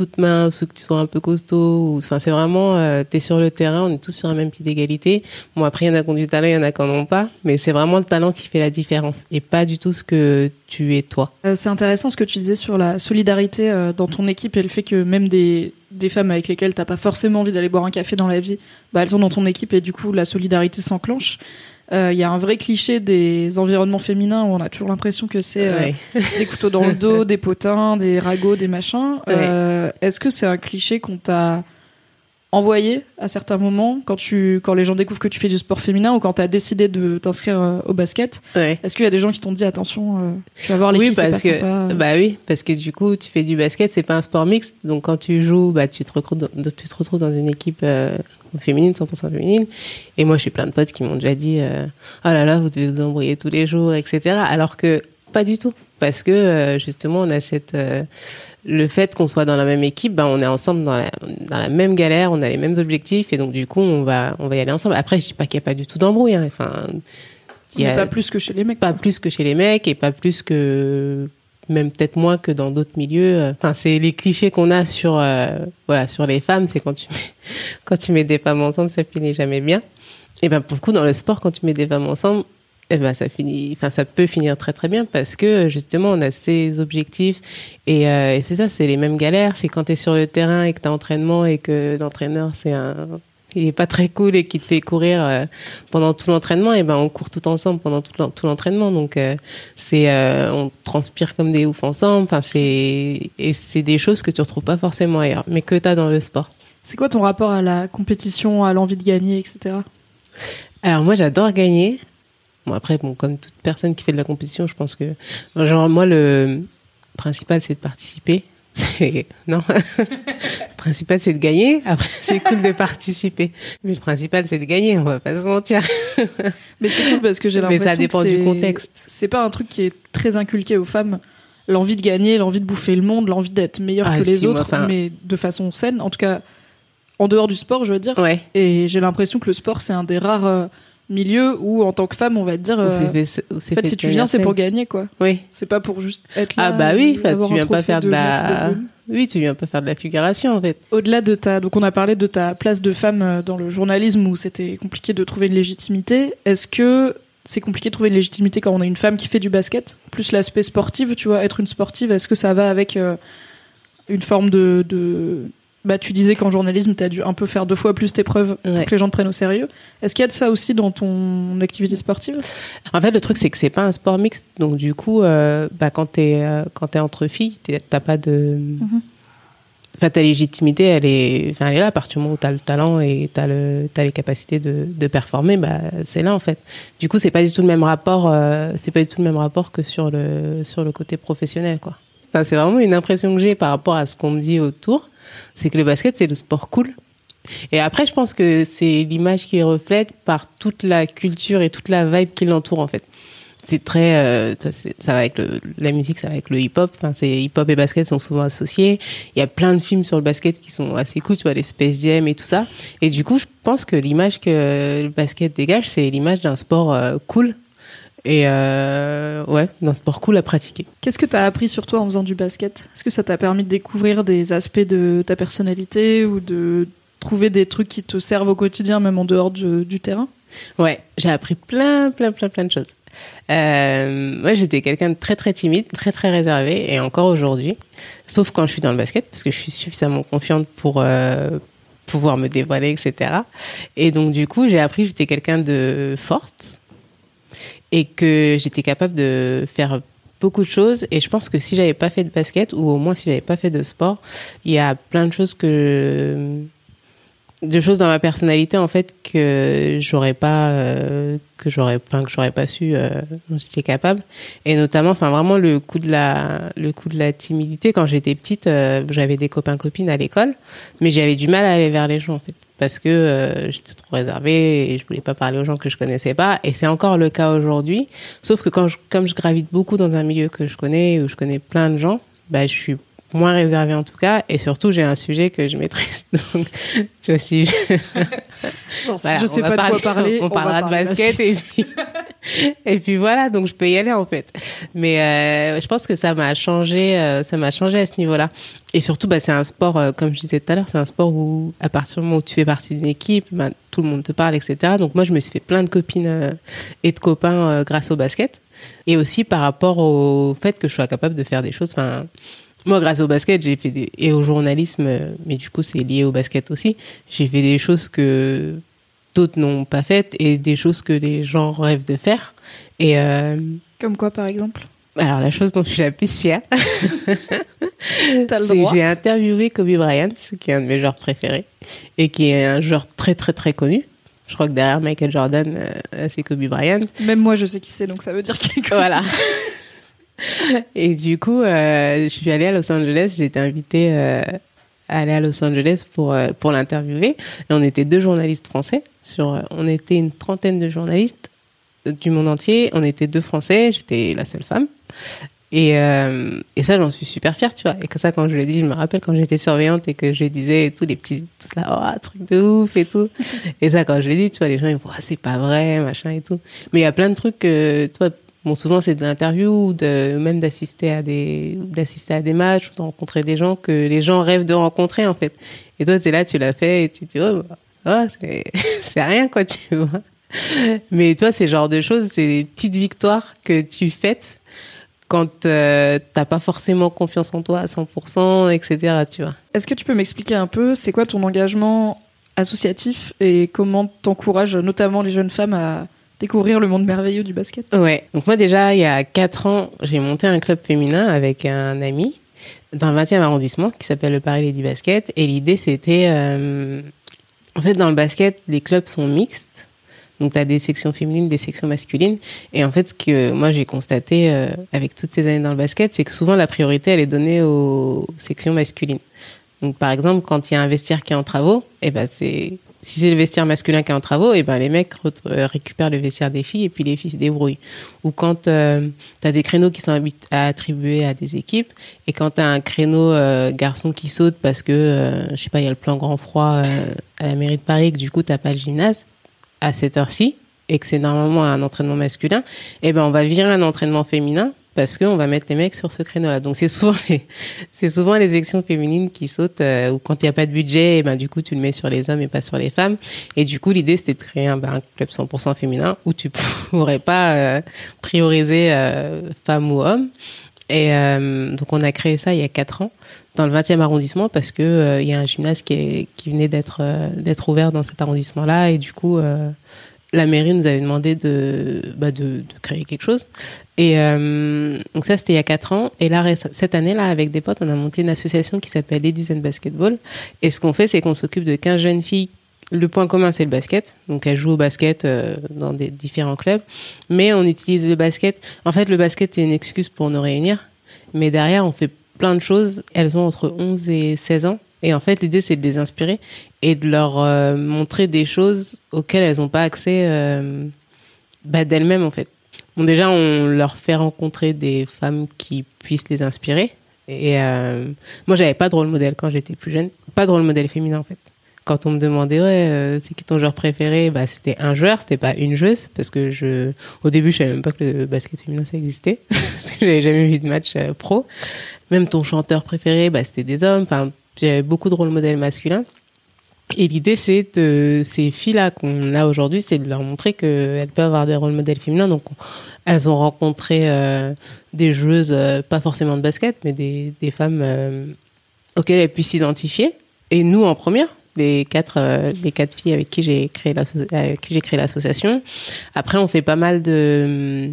euh, toute mince ou que tu sois un peu costaud ou enfin c'est vraiment euh, t'es sur le terrain on est tous sur un même pied d'égalité bon après il y en a qui ont du talent il y en a qui en ont pas mais c'est vraiment le talent qui fait la différence et pas du tout ce que tu es toi Euh, C'est intéressant ce que tu disais sur la solidarité euh, dans ton équipe et le fait que même des, des femmes avec lesquelles t'as pas forcément envie d'aller boire un café dans la vie, bah, elles sont dans ton équipe et du coup la solidarité s'enclenche. Euh, Il y a un vrai cliché des environnements féminins où on a toujours l'impression que c'est euh, Ouais. des couteaux dans le dos, des potins, des ragots, des machins. Euh, Est-ce que c'est un cliché qu'on t'a envoyé à certains moments quand tu quand les gens découvrent que tu fais du sport féminin ou quand tu as décidé de t'inscrire euh, au basket ouais Est-ce qu'il y a des gens qui t'ont dit attention, euh, tu vas voir les oui, filles, c'est pas parce que sympa. bah oui, parce que du coup, tu fais du basket, c'est pas un sport mixte, donc quand tu joues, bah tu te retrouves dans, tu te retrouves dans une équipe euh, féminine, 100% féminine. Et moi, j'ai plein de potes qui m'ont déjà dit, oh là là, vous devez vous embrouiller tous les jours, etc. Alors que pas du tout, parce que justement, on a cette euh, le fait qu'on soit dans la même équipe, bah, on est ensemble dans la, dans la même galère, on a les mêmes objectifs, et donc du coup, on va on va y aller ensemble. Après, je dis pas qu'il y a pas du tout d'embrouille, hein. enfin. il y a- pas plus que chez les mecs. pas plus que chez les mecs et pas plus que même peut-être moins que dans d'autres milieux. Enfin, c'est les clichés qu'on a sur, euh, voilà, sur les femmes, c'est quand tu mets, quand tu mets des femmes ensemble, ça finit jamais bien. Et ben pour le coup, dans le sport, quand tu mets des femmes ensemble, eh ben ça finit, enfin ça peut finir très très bien parce que justement on a ces objectifs et, euh, et c'est ça, c'est les mêmes galères. C'est quand tu es sur le terrain et que tu as entraînement et que l'entraîneur c'est un il est pas très cool et qui te fait courir euh, pendant tout l'entraînement et ben on court tout ensemble pendant tout l'entraînement donc euh, c'est euh, on transpire comme des oufs ensemble enfin c'est et c'est des choses que tu retrouves pas forcément ailleurs mais que tu as dans le sport C'est quoi ton rapport à la compétition, à l'envie de gagner, etc. alors moi j'adore gagner bon après bon comme toute personne qui fait de la compétition je pense que genre moi le principal c'est de participer non le principal c'est de gagner après c'est cool de participer mais le principal c'est de gagner on va pas se mentir Mais c'est cool parce que j'ai Mais l'impression ça dépend que du contexte. C'est pas un truc qui est très inculqué aux femmes. L'envie de gagner, l'envie de bouffer le monde, l'envie d'être meilleur Ah, que les si, autres, mais de façon saine. En tout cas, en dehors du sport, je veux dire. ouais Et j'ai l'impression que le sport, c'est un des rares milieux où, en tant que femme, on va te dire. Euh, fait- en fait, fait si tu viens, c'est pour gagner, quoi. Oui. C'est pas pour juste être là. Ah bah oui, tu viens pas faire de d'être la. venu. Oui, tu viens pas faire de la figuration en fait. Au-delà de ta, donc on a parlé de ta place de femme euh, dans le journalisme où c'était compliqué de trouver une légitimité. Est-ce que c'est compliqué de trouver une légitimité quand on a une femme qui fait du basket? Plus l'aspect sportif, tu vois, être une sportive, est-ce que ça va avec euh, une forme de, de... Bah, tu disais qu'en journalisme, tu as dû un peu faire deux fois plus tes preuves Ouais. pour que les gens te prennent au sérieux. Est-ce qu'il y a de ça aussi dans ton activité sportive? En fait, le truc c'est que c'est pas un sport mixte, donc du coup, euh, bah, quand t'es euh, quand t'es entre filles, t'as pas de. Enfin, ta légitimité, elle est, enfin, elle est là à partir du moment où t'as le talent et t'as le, t'as les capacités de, de performer, bah, c'est là en fait. Du coup, c'est pas du tout le même rapport, euh, c'est pas du tout le même rapport que sur le, sur le côté professionnel, quoi. Enfin, c'est vraiment une impression que j'ai par rapport à ce qu'on me dit autour, c'est que le basket c'est le sport cool. Et après, je pense que c'est l'image qui reflète par toute la culture et toute la vibe qui l'entoure en fait. C'est très, euh, ça, avec la musique, ça va avec le hip-hop. Enfin, c'est hip-hop et basket sont souvent associés. Il y a plein de films sur le basket qui sont assez cool, tu vois, les Space Jam et tout ça. Et du coup, je pense que l'image que le basket dégage, c'est l'image d'un sport euh, cool. Et euh, ouais, d'un sport cool à pratiquer. Qu'est-ce que tu as appris sur toi en faisant du basket? Est-ce que ça t'a permis de découvrir des aspects de ta personnalité ou de trouver des trucs qui te servent au quotidien, même en dehors du, du terrain? Ouais, j'ai appris plein, plein, plein, plein de choses. Euh, moi, j'étais quelqu'un de très, très timide, très, très réservé, et encore aujourd'hui. Sauf quand je suis dans le basket, parce que je suis suffisamment confiante pour euh, pouvoir me dévoiler, etc. Et donc, du coup, j'ai appris que j'étais quelqu'un de forte et que j'étais capable de faire beaucoup de choses. Et je pense que si j'avais pas fait de basket, ou au moins si j'avais pas fait de sport, il y a plein de choses que de choses dans ma personnalité en fait que j'aurais pas euh, que j'aurais enfin, que j'aurais pas su euh, j'étais capable. Et notamment enfin vraiment le coup de la le coup de la timidité. Quand j'étais petite euh, j'avais des copains copines à l'école mais j'avais du mal à aller vers les gens en fait parce que euh, j'étais trop réservée et je voulais pas parler aux gens que je connaissais pas. Et c'est encore le cas aujourd'hui. Sauf que quand je, comme je gravite beaucoup dans un milieu que je connais où je connais plein de gens bah je suis moins réservée en tout cas. Et surtout j'ai un sujet que je maîtrise. Donc tu vois si je, Genre, si Voilà, je sais pas de quoi parler, on, parlera de parler basket, et puis et puis voilà donc je peux y aller en fait. Mais euh, je pense que ça m'a changé euh, ça m'a changé à ce niveau-là. Et surtout bah c'est un sport euh, comme je disais tout à l'heure c'est un sport où à partir du moment où tu fais partie d'une équipe bah, tout le monde te parle etc donc moi je me suis fait plein de copines euh, et de copains euh, grâce au basket. Et aussi par rapport au fait que je sois capable de faire des choses enfin moi, grâce au basket, j'ai fait des et au journalisme, euh, mais du coup, c'est lié au basket aussi. J'ai fait des choses que d'autres n'ont pas faites et des choses que les gens rêvent de faire. Et euh, Comme quoi, par exemple? Alors, la chose dont je suis la plus fière, c'est que j'ai interviewé Kobe Bryant, qui est un de mes joueurs préférés et qui est un joueur très très très connu. Je crois que derrière Michael Jordan, euh, c'est Kobe Bryant. Même moi, je sais qui c'est, donc ça veut dire qu'il est Voilà. Et du coup, euh, je suis allée à Los Angeles. J'ai été invitée euh, à aller à Los Angeles pour, euh, pour l'interviewer. Et on était deux journalistes français. Sur, on était une trentaine de journalistes du monde entier. On était deux Français. J'étais la seule femme. Et, et ça, j'en suis super fière, tu vois. Et que ça, quand je l'ai dit, je me rappelle quand j'étais surveillante et que je disais tous les petits, tout ça, oh, truc de ouf et tout. Et ça, quand je l'ai dit, tu vois, les gens, ils me disent, Ah, c'est pas vrai, machin et tout. Mais il y a plein de trucs que, toi, Bon, souvent c'est de l'interview ou de, même d'assister à des d'assister à des matchs ou de rencontrer des gens que les gens rêvent de rencontrer en fait. Et toi, c'est là, tu l'as fait et tu te dis, oh, bah, ah, c'est c'est rien quoi, tu vois. Mais toi, c'est genre de choses, c'est des petites victoires que tu fêtes quand euh, t'as pas forcément confiance en toi à 100%, etc. Tu vois. Est-ce que tu peux m'expliquer un peu, c'est quoi ton engagement associatif et comment t'encourages notamment les jeunes femmes à découvrir le monde merveilleux du basket Ouais. Donc moi déjà, il y a 4 ans, j'ai monté un club féminin avec un ami dans le 20e arrondissement qui s'appelle le Paris Lady Basket. Et l'idée, c'était... euh, en fait, dans le basket, les clubs sont mixtes. Donc, tu as des sections féminines, des sections masculines. Et en fait, ce que moi, j'ai constaté euh, avec toutes ces années dans le basket, c'est que souvent, la priorité, elle est donnée aux sections masculines. Donc, par exemple, quand il y a un vestiaire qui est en travaux, eh ben, c'est si c'est le vestiaire masculin qui est en travaux, et ben les mecs euh, récupèrent le vestiaire des filles et puis les filles se débrouillent. Ou quand tu as des créneaux qui sont habit- à des équipes et quand tu as un créneau euh, garçon qui saute parce que euh, je sais pas, il y a le plan grand froid euh, à la mairie de Paris et que du coup t'as pas le gymnase à cette heure-ci et que c'est normalement un entraînement masculin, et ben on va virer un entraînement féminin parce qu'on va mettre les mecs sur ce créneau-là. Donc c'est souvent les, c'est souvent les sections féminines qui sautent euh, ou quand il n'y a pas de budget, et ben du coup tu le mets sur les hommes et pas sur les femmes. Et du coup l'idée c'était de créer un, ben, club 100% féminin où tu pourrais pas euh, prioriser euh, femmes ou hommes. Et euh, donc on a créé ça il y a quatre ans dans le 20e arrondissement parce que y a un gymnase qui, venait d'être d'être ouvert dans cet arrondissement-là et du coup la mairie nous avait demandé de, bah, de, de créer quelque chose. Et euh, donc ça, c'était il y a quatre ans. Et là, cette année-là, avec des potes, on a monté une association qui s'appelle Ladies and Basketball. Et ce qu'on fait, c'est qu'on s'occupe de 15 jeunes filles. Le point commun, c'est le basket. Donc elles jouent au basket euh, dans des différents clubs. Mais on utilise le basket. En fait, le basket, c'est une excuse pour nous réunir. Mais derrière, on fait plein de choses. Elles ont entre 11 et 16 ans. Et en fait, l'idée, c'est de les inspirer et de leur euh, montrer des choses auxquelles elles n'ont pas accès euh, bah, d'elles-mêmes, en fait. Bon, déjà, on leur fait rencontrer des femmes qui puissent les inspirer. Et euh, moi, j'avais pas de rôle modèle quand j'étais plus jeune. Pas de rôle modèle féminin, en fait. Quand on me demandait, ouais, euh, c'est qui ton joueur préféré? Bah, C'était un joueur, c'était pas une joueuse. Parce que je, au début, je savais même pas que le basket féminin, ça existait. parce que j'avais jamais vu de match pro. Même ton chanteur préféré, bah, c'était des hommes. Enfin, j'avais beaucoup de rôles modèles masculins. Et l'idée, c'est de ces filles-là qu'on a aujourd'hui, c'est de leur montrer qu'elles peuvent avoir des rôles modèles féminins. Donc, on- elles ont rencontré euh, des joueuses, euh, pas forcément de basket, mais des, des femmes euh, auxquelles elles puissent s'identifier. Et nous, en première, les quatre, euh, les quatre filles avec qui j'ai créé l'association. Après, on fait pas mal de,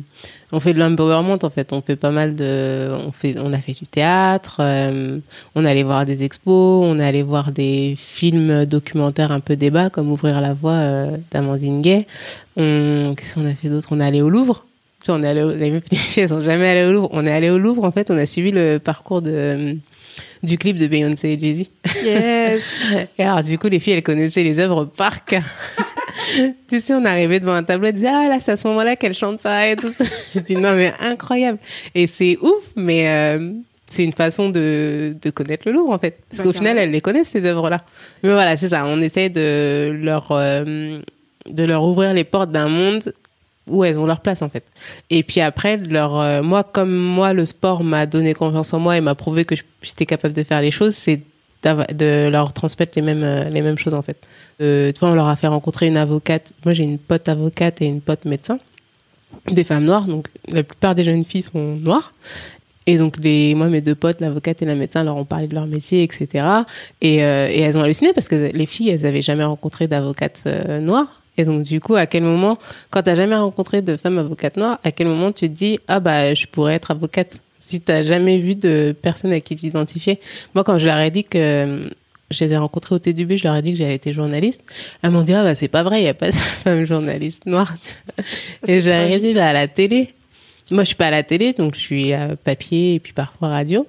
on fait de l'empowerment en fait. On fait pas mal de, on a fait du théâtre, euh, on allé voir des expos, on allé voir des films documentaires un peu débat comme Ouvrir la voie euh, d'Amandine Gay. Qu'est-ce qu'on a fait d'autre? On est allé au Louvre. On est allé, les filles, elles sont jamais allées au Louvre. On est allé au Louvre en fait. On a suivi le parcours de du clip de Beyoncé et Jay-Z. Yes Et alors, du coup, les filles, elles connaissaient les œuvres par cœur. tu sais, on arrivait devant un tableau, elles disaient, ah là, c'est à ce moment-là qu'elle chante ça et tout ça. Je dis, non, mais incroyable. Et c'est ouf, mais euh, c'est une façon de, de connaître le Louvre, en fait. Parce qu'au final, elles les connaissent, ces œuvres-là. Mais voilà, c'est ça. On essaie de leur, euh, de leur ouvrir les portes d'un monde où elles ont leur place en fait. Et puis après, leur, euh, moi comme moi le sport m'a donné confiance en moi et m'a prouvé que j'étais capable de faire les choses, c'est de leur transmettre les mêmes euh, les mêmes choses en fait. Euh, tu vois, on leur a fait rencontrer une avocate. Moi j'ai une pote avocate et une pote médecin, des femmes noires. Donc la plupart des jeunes filles sont noires. Et donc, les, moi, mes deux potes, l'avocate et la médecin, leur ont parlé de leur métier, etc. Et, euh, et elles ont halluciné parce que les filles, elles avaient jamais rencontré d'avocate noire. Et donc, du coup, à quel moment, quand t'as jamais rencontré de femme avocate noire, à quel moment tu te dis, ah bah, je pourrais être avocate si t'as jamais vu de personne à qui t'identifier? Moi, quand je leur ai dit que je les ai rencontrés au TDB, je leur ai dit que j'avais été journaliste. Elles m'ont dit, ah bah, c'est pas vrai, il y a pas de femme journaliste noire. et je leur ai dit, bah, à la télé. Moi, je suis pas à la télé, donc je suis à papier et puis parfois radio.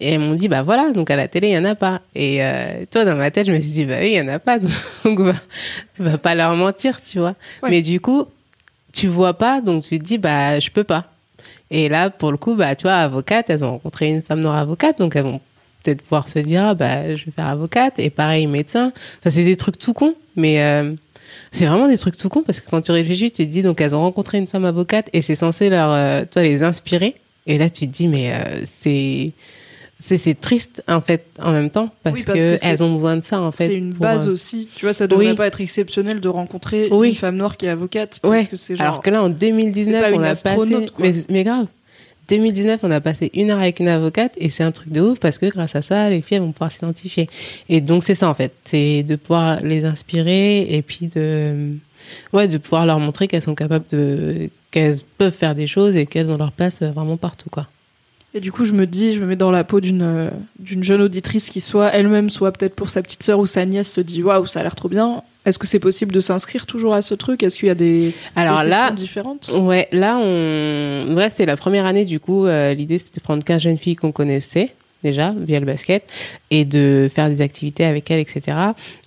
Et elles m'ont dit, bah voilà, donc à la télé, il y en a pas. Et euh, toi, dans ma tête, je me suis dit, bah oui, il y en a pas. Donc, va, va pas leur mentir, tu vois. Ouais. Mais du coup, tu vois pas, donc tu te dis, bah je peux pas. Et là, pour le coup, bah tu vois, avocate, elles ont rencontré une femme noire avocate, donc elles vont peut-être pouvoir se dire, ah, bah je vais faire avocate. Et pareil, médecin. Enfin, c'est des trucs tout cons, mais euh, c'est vraiment des trucs tout cons parce que quand tu réfléchis, tu te dis donc elles ont rencontré une femme avocate et c'est censé leur, euh, toi, les inspirer. Et là, tu te dis mais euh, c'est c'est triste en fait en même temps parce, Oui, parce que, elles ont besoin de ça en fait. C'est une base euh, aussi. Tu vois, ça devrait Oui. pas être exceptionnel de rencontrer Oui. une femme noire qui est avocate. Parce Ouais. que c'est genre. Alors que là, en 2019, c'est pas on une a passé. Mais, mais grave. 2019, on a passé une heure avec une avocate et c'est un truc de ouf parce que grâce à ça, les filles elles vont pouvoir s'identifier. Et donc c'est ça en fait, c'est de pouvoir les inspirer et puis de, ouais, de pouvoir leur montrer qu'elles sont capables de, qu'elles peuvent faire des choses et qu'elles ont leur place vraiment partout quoi. Et du coup, je me dis, je me mets dans la peau d'une euh, d'une jeune auditrice qui soit elle-même, soit peut-être pour sa petite sœur ou sa nièce, se dit waouh, ça a l'air trop bien. Est-ce que c'est possible de s'inscrire toujours à ce truc? Est-ce qu'il y a des, Alors des là, différentes? Ouais, là, on. Ouais, c'était la première année, du coup, euh, l'idée c'était de prendre 15 jeunes filles qu'on connaissait déjà via le basket et de faire des activités avec elles, etc.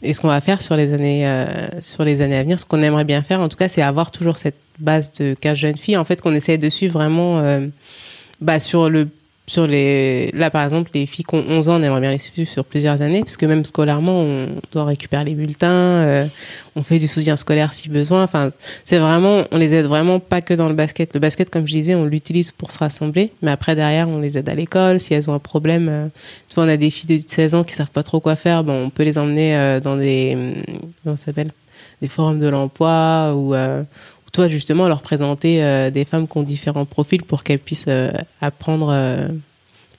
Et ce qu'on va faire sur les années, euh, sur les années à venir, ce qu'on aimerait bien faire, en tout cas, c'est avoir toujours cette base de 15 jeunes filles, en fait, qu'on essaye de suivre vraiment euh, bah, sur le sur les là par exemple les filles qui ont 11 ans on aimerait bien les suivre sur plusieurs années parce que même scolairement on doit récupérer les bulletins euh, on fait du soutien scolaire si besoin. Enfin c'est vraiment on les aide vraiment pas que dans le basket. Le basket comme je disais on l'utilise pour se rassembler mais après derrière on les aide à l'école. Si elles ont un problème euh, on a des filles de 16 ans qui savent pas trop quoi faire bon on peut les emmener euh, dans des hum, comment s'appelle? Des forums de l'emploi ou toi justement leur présenter euh, des femmes qui ont différents profils pour qu'elles puissent euh, apprendre euh,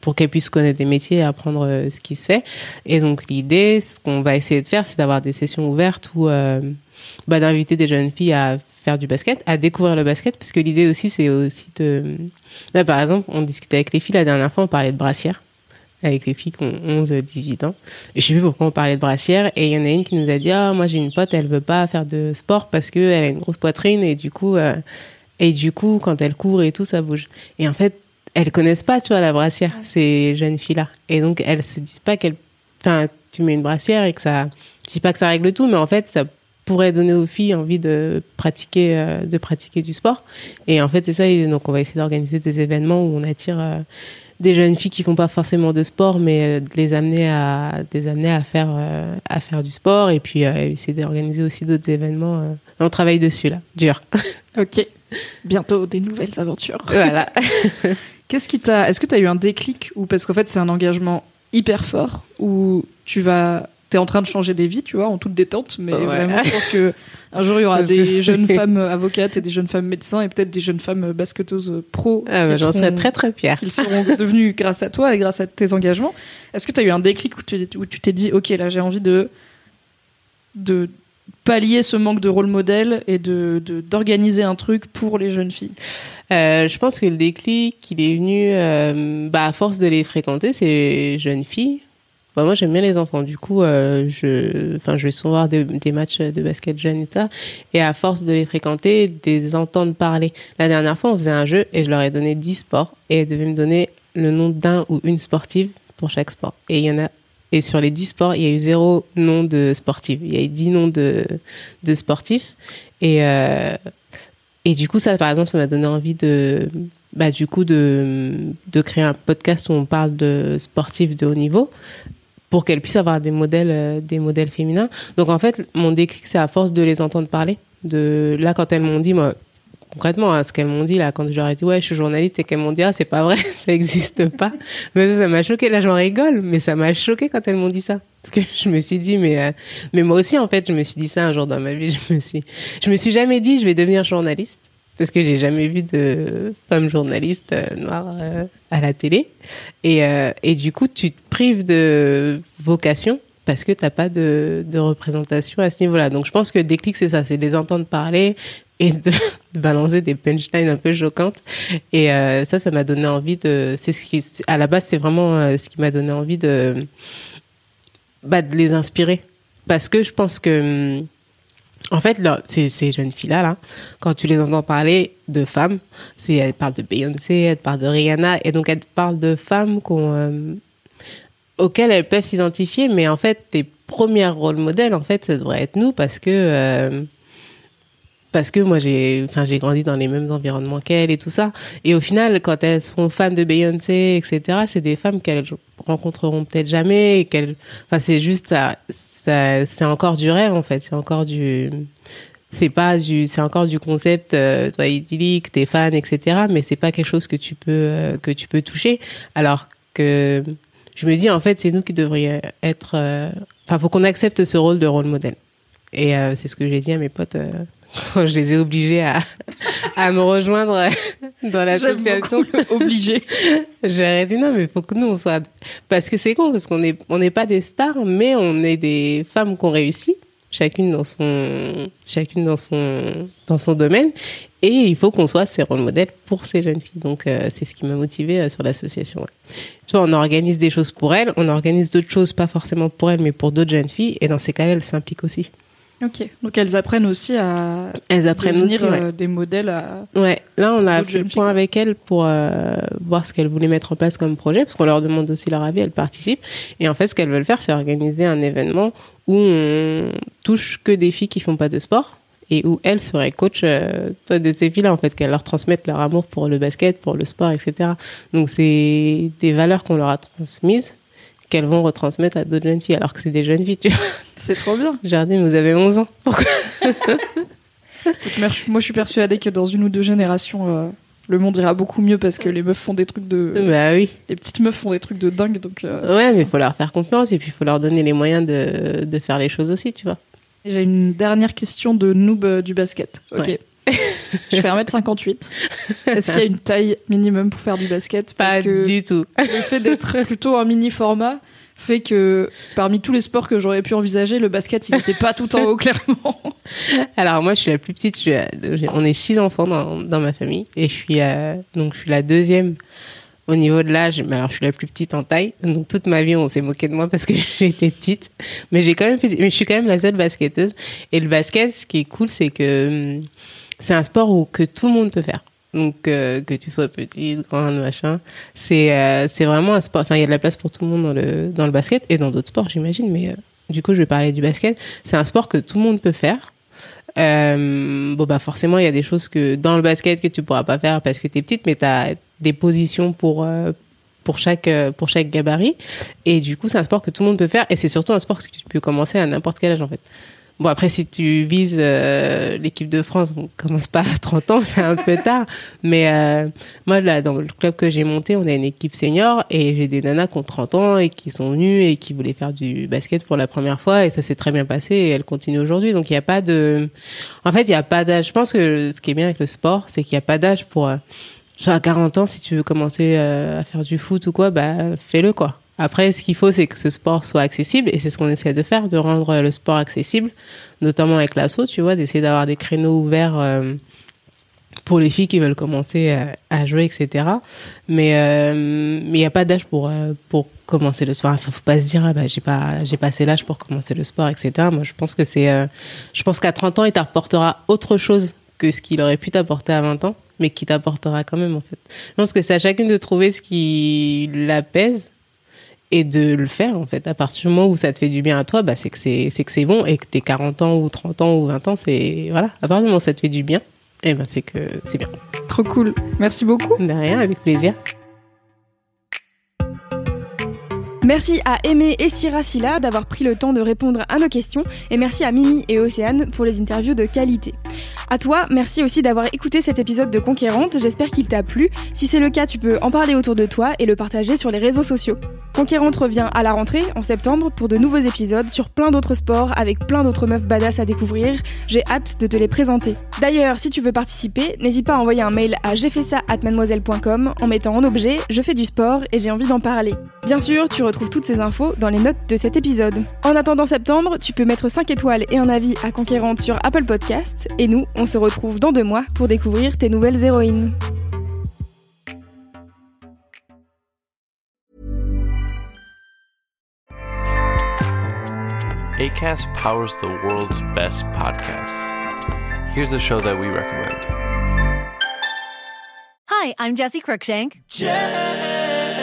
pour qu'elles puissent connaître des métiers et apprendre euh, ce qui se fait. Et donc l'idée ce qu'on va essayer de faire c'est d'avoir des sessions ouvertes où euh, bah, d'inviter des jeunes filles à faire du basket à découvrir le basket parce que l'idée aussi c'est aussi de là par exemple on discutait avec les filles la dernière fois on parlait de brassière avec les filles qui ont 11, 18 ans. Et je sais plus pourquoi on parlait de brassière. Et il y en a une qui nous a dit, ah, moi j'ai une pote, elle veut pas faire de sport parce qu'elle a une grosse poitrine et du coup, euh, et du coup, quand elle court et tout, ça bouge. Et en fait, elles connaissent pas, tu vois, la brassière, ces jeunes filles-là. Et donc, elles se disent pas qu'elles, enfin, tu mets une brassière et que ça, je dis pas que ça règle tout, mais en fait, ça pourrait donner aux filles envie de pratiquer, euh, de pratiquer du sport. Et en fait, c'est ça. Donc, on va essayer d'organiser des événements où on attire euh, des jeunes filles qui font pas forcément de sport, mais euh, de les amener à, de les amener à faire, euh, à faire du sport. Et puis, euh, essayer d'organiser aussi d'autres événements. On travaille dessus, là. Dur. Ok. Bientôt des nouvelles aventures. voilà. Qu'est-ce qui t'a Est-ce que tu as eu un déclic ou parce qu'en fait c'est un engagement hyper fort où tu vas t'es en train de changer des vies, tu vois, en toute détente, mais Ouais. vraiment je pense que un jour il y aura des jeunes femmes avocates et des jeunes femmes médecins et peut-être des jeunes femmes basketteuses pro Ah, bah, J'en serais très, très fière. qui seront devenues grâce à toi et grâce à tes engagements. Est-ce que tu as eu un déclic où tu t'es dit OK, là j'ai envie de de pallier ce manque de rôle modèle et de- d'organiser un truc pour les jeunes filles? Euh, je pense que le déclic, il est venu euh, bah, à force de les fréquenter, ces jeunes filles. Bah, moi, j'aime bien les enfants. Du coup, euh, je, enfin, je vais souvent voir des, des matchs de basket jeunes et ça. Et à force de les fréquenter, de les entendre parler. La dernière fois, on faisait un jeu et je leur ai donné 10 sports et elles devaient me donner le nom d'un ou une sportive pour chaque sport. Et il y en a et sur les 10 sports, il y a eu zéro nom de sportive. Il y a eu 10 noms de, de sportifs. Et, euh, et du coup, ça, par exemple, ça m'a donné envie de, bah, du coup, de, de créer un podcast où on parle de sportifs de haut niveau pour qu'elles puissent avoir des modèles, euh, des modèles féminins. Donc, en fait, mon déclic, c'est à force de les entendre parler. De, là, quand elles m'ont dit, moi, concrètement, hein, ce qu'elles m'ont dit, là, quand je leur ai dit, ouais, je suis journaliste, et qu'elles m'ont dit, ah, c'est pas vrai, ça existe pas. Mais ça, m'a choqué. Là, j'en rigole, mais ça m'a choqué quand elles m'ont dit ça. Parce que je me suis dit, mais, euh, mais moi aussi, en fait, je me suis dit ça un jour dans ma vie. Je me suis, je me suis jamais dit, je vais devenir journaliste. Parce que j'ai jamais vu de femme journaliste euh, noire euh, à la télé. Et, euh, et du coup, tu te prives de vocation parce que t'as pas de, de représentation à ce niveau-là. Donc, je pense que déclic, c'est ça, c'est les entendre parler et de, balancer des punchlines un peu choquantes. Et ça, ça m'a donné envie de. C'est ce qui, à la base, c'est vraiment ce qui m'a donné envie de, bah, de les inspirer. Parce que je pense que, hum, en fait, ces, ces jeunes filles-là, là, quand tu les entends parler de femmes, elles parlent de Beyoncé, elles parlent de Rihanna, et donc elles parlent de femmes euh, auxquelles elles peuvent s'identifier, mais en fait, les premiers rôles modèles, en fait, ça devrait être nous, parce que, euh, parce que moi j'ai enfin j'ai grandi dans les mêmes environnements qu'elle et tout ça. Et au final quand elles sont fans de Beyoncé etc c'est des femmes qu'elles rencontreront peut-être jamais qu'elles enfin c'est juste ça, c'est encore du rêve en fait. C'est encore du c'est pas du c'est encore du concept euh, toi idyllique t'es fan etc mais c'est pas quelque chose que tu peux euh, que tu peux toucher. Alors que je me dis en fait c'est nous qui devrions être euh, enfin faut qu'on accepte ce rôle de rôle modèle. Et euh, c'est ce que j'ai dit à mes potes je les ai obligés à, à me rejoindre dans l'association. Obligé. J'ai arrêté, non, mais il faut que nous, on soit... Parce que c'est con, parce qu'on n'est on n'est pas des stars, mais on est des femmes qui ont réussi, chacune dans son, chacune dans son, dans son domaine. Et il faut qu'on soit ces rôles modèles pour ces jeunes filles. Donc, euh, c'est ce qui m'a motivée euh, sur l'association. ouais. Tu vois, on organise des choses pour elles, on organise d'autres choses, pas forcément pour elles, mais pour d'autres jeunes filles. Et dans ces cas-là, elles s'impliquent aussi. Ok. Donc elles apprennent aussi à Elles apprennent devenir aussi, ouais. euh, des modèles à. Ouais, là on a fait le point avec elles pour euh, voir ce qu'elles voulaient mettre en place comme projet, parce qu'on leur demande aussi leur avis, elles participent. Et en fait, ce qu'elles veulent faire, c'est organiser un événement où on touche que des filles qui font pas de sport et où elles seraient coach euh, de ces filles-là, en fait, qu'elles leur transmettent leur amour pour le basket, pour le sport, etc. Donc c'est des valeurs qu'on leur a transmises qu'elles vont retransmettre à d'autres jeunes filles, alors que c'est des jeunes filles, tu vois. C'est trop bien. Jardine, vous avez 11 ans. Pourquoi? Moi, je suis persuadée que dans une ou deux générations, euh, le monde ira beaucoup mieux parce que les meufs font des trucs de. Bah oui. Les petites meufs font des trucs de dingue. Donc, euh, Ouais, mais il faut leur faire confiance et puis il faut leur donner les moyens de, de faire les choses aussi, tu vois. J'ai une dernière question de noob euh, du basket. Ok. Ouais. Je fais 1m58. Est-ce qu'il y a une taille minimum pour faire du basket? Parce Pas que du tout. le fait d'être plutôt un mini format fait que parmi tous les sports que j'aurais pu envisager, le basket, il n'était pas tout en haut, clairement. Alors moi, je suis la plus petite. je suis la- j'ai- on est six enfants dans, dans ma famille et je suis la, donc je suis la deuxième au niveau de l'âge. Mais alors, je suis la plus petite en taille. Donc toute ma vie, on s'est moqué de moi parce que j'étais petite. Mais j'ai quand même fait, mais je suis quand même la seule basketteuse. Et le basket, ce qui est cool, c'est que hum, c'est un sport où que tout le monde peut faire. Donc euh, que tu sois petite, grande, machin, c'est euh, c'est vraiment un sport. Enfin, il y a de la place pour tout le monde dans le dans le basket et dans d'autres sports, j'imagine. Mais euh, du coup, je vais parler du basket. C'est un sport que tout le monde peut faire. Euh, bon bah forcément il y a des choses que dans le basket que tu pourras pas faire parce que tu es petite mais tu as des positions pour euh, pour chaque euh, pour chaque gabarit et du coup c'est un sport que tout le monde peut faire et c'est surtout un sport que tu peux commencer à n'importe quel âge en fait. Bon après si tu vises euh, l'équipe de France, on commence pas à 30 ans, c'est un peu tard mais euh, moi là dans le club que j'ai monté, on a une équipe senior et j'ai des nanas qui ont 30 ans et qui sont venues et qui voulaient faire du basket pour la première fois et ça s'est très bien passé et elles continuent aujourd'hui donc il n'y a pas de en fait, il n'y a pas d'âge. Je pense que ce qui est bien avec le sport, c'est qu'il n'y a pas d'âge pour. euh, genre à 40 ans, si tu veux commencer euh, à faire du foot ou quoi, bah fais-le quoi. Après, ce qu'il faut, c'est que ce sport soit accessible et c'est ce qu'on essaie de faire, de rendre euh, le sport accessible, notamment avec l'assaut, tu vois, d'essayer d'avoir des créneaux ouverts euh, pour les filles qui veulent commencer à, à jouer, etc. Mais euh, il n'y a pas d'âge pour euh, pour commencer le sport. Enfin, faut pas se dire ah bah j'ai pas j'ai passé l'âge pour commencer le sport, etc. Moi, je pense que c'est euh, je pense qu'à 30 ans, il t'apportera autre chose que ce qu'il aurait pu t'apporter à 20 ans, mais qui t'apportera quand même en fait. Je pense que c'est à chacune de trouver ce qui l'apaise et de le faire en fait. À partir du moment où ça te fait du bien à toi, bah c'est que c'est c'est que c'est bon et que t'es 40 ans ou 30 ans ou 20 ans, c'est voilà. À partir du moment où ça te fait du bien, et ben c'est que c'est bien. Trop cool. Merci beaucoup. De rien, avec plaisir. Merci à Aimé et Syrah d'avoir pris le temps de répondre à nos questions et merci à Mimi et Océane pour les interviews de qualité. À toi, merci aussi d'avoir écouté cet épisode de Conquérante, j'espère qu'il t'a plu. Si c'est le cas, tu peux en parler autour de toi et le partager sur les réseaux sociaux. Conquérante revient à la rentrée, en septembre, pour de nouveaux épisodes sur plein d'autres sports avec plein d'autres meufs badass à découvrir. J'ai hâte de te les présenter. D'ailleurs, si tu veux participer, n'hésite pas à envoyer un mail à j'ai en mettant en objet je fais du sport et j'ai envie d'en parler. Bien sûr, tu retrouves toutes ces infos dans les notes de cet épisode. En attendant septembre, tu peux mettre 5 étoiles et un avis à Conquérante sur Apple Podcasts et nous, on se retrouve dans deux mois pour découvrir tes nouvelles héroïnes. ACAST powers the world's best podcasts. Here's a show that we recommend. Hi, I'm Jesse Cruikshank. Jesse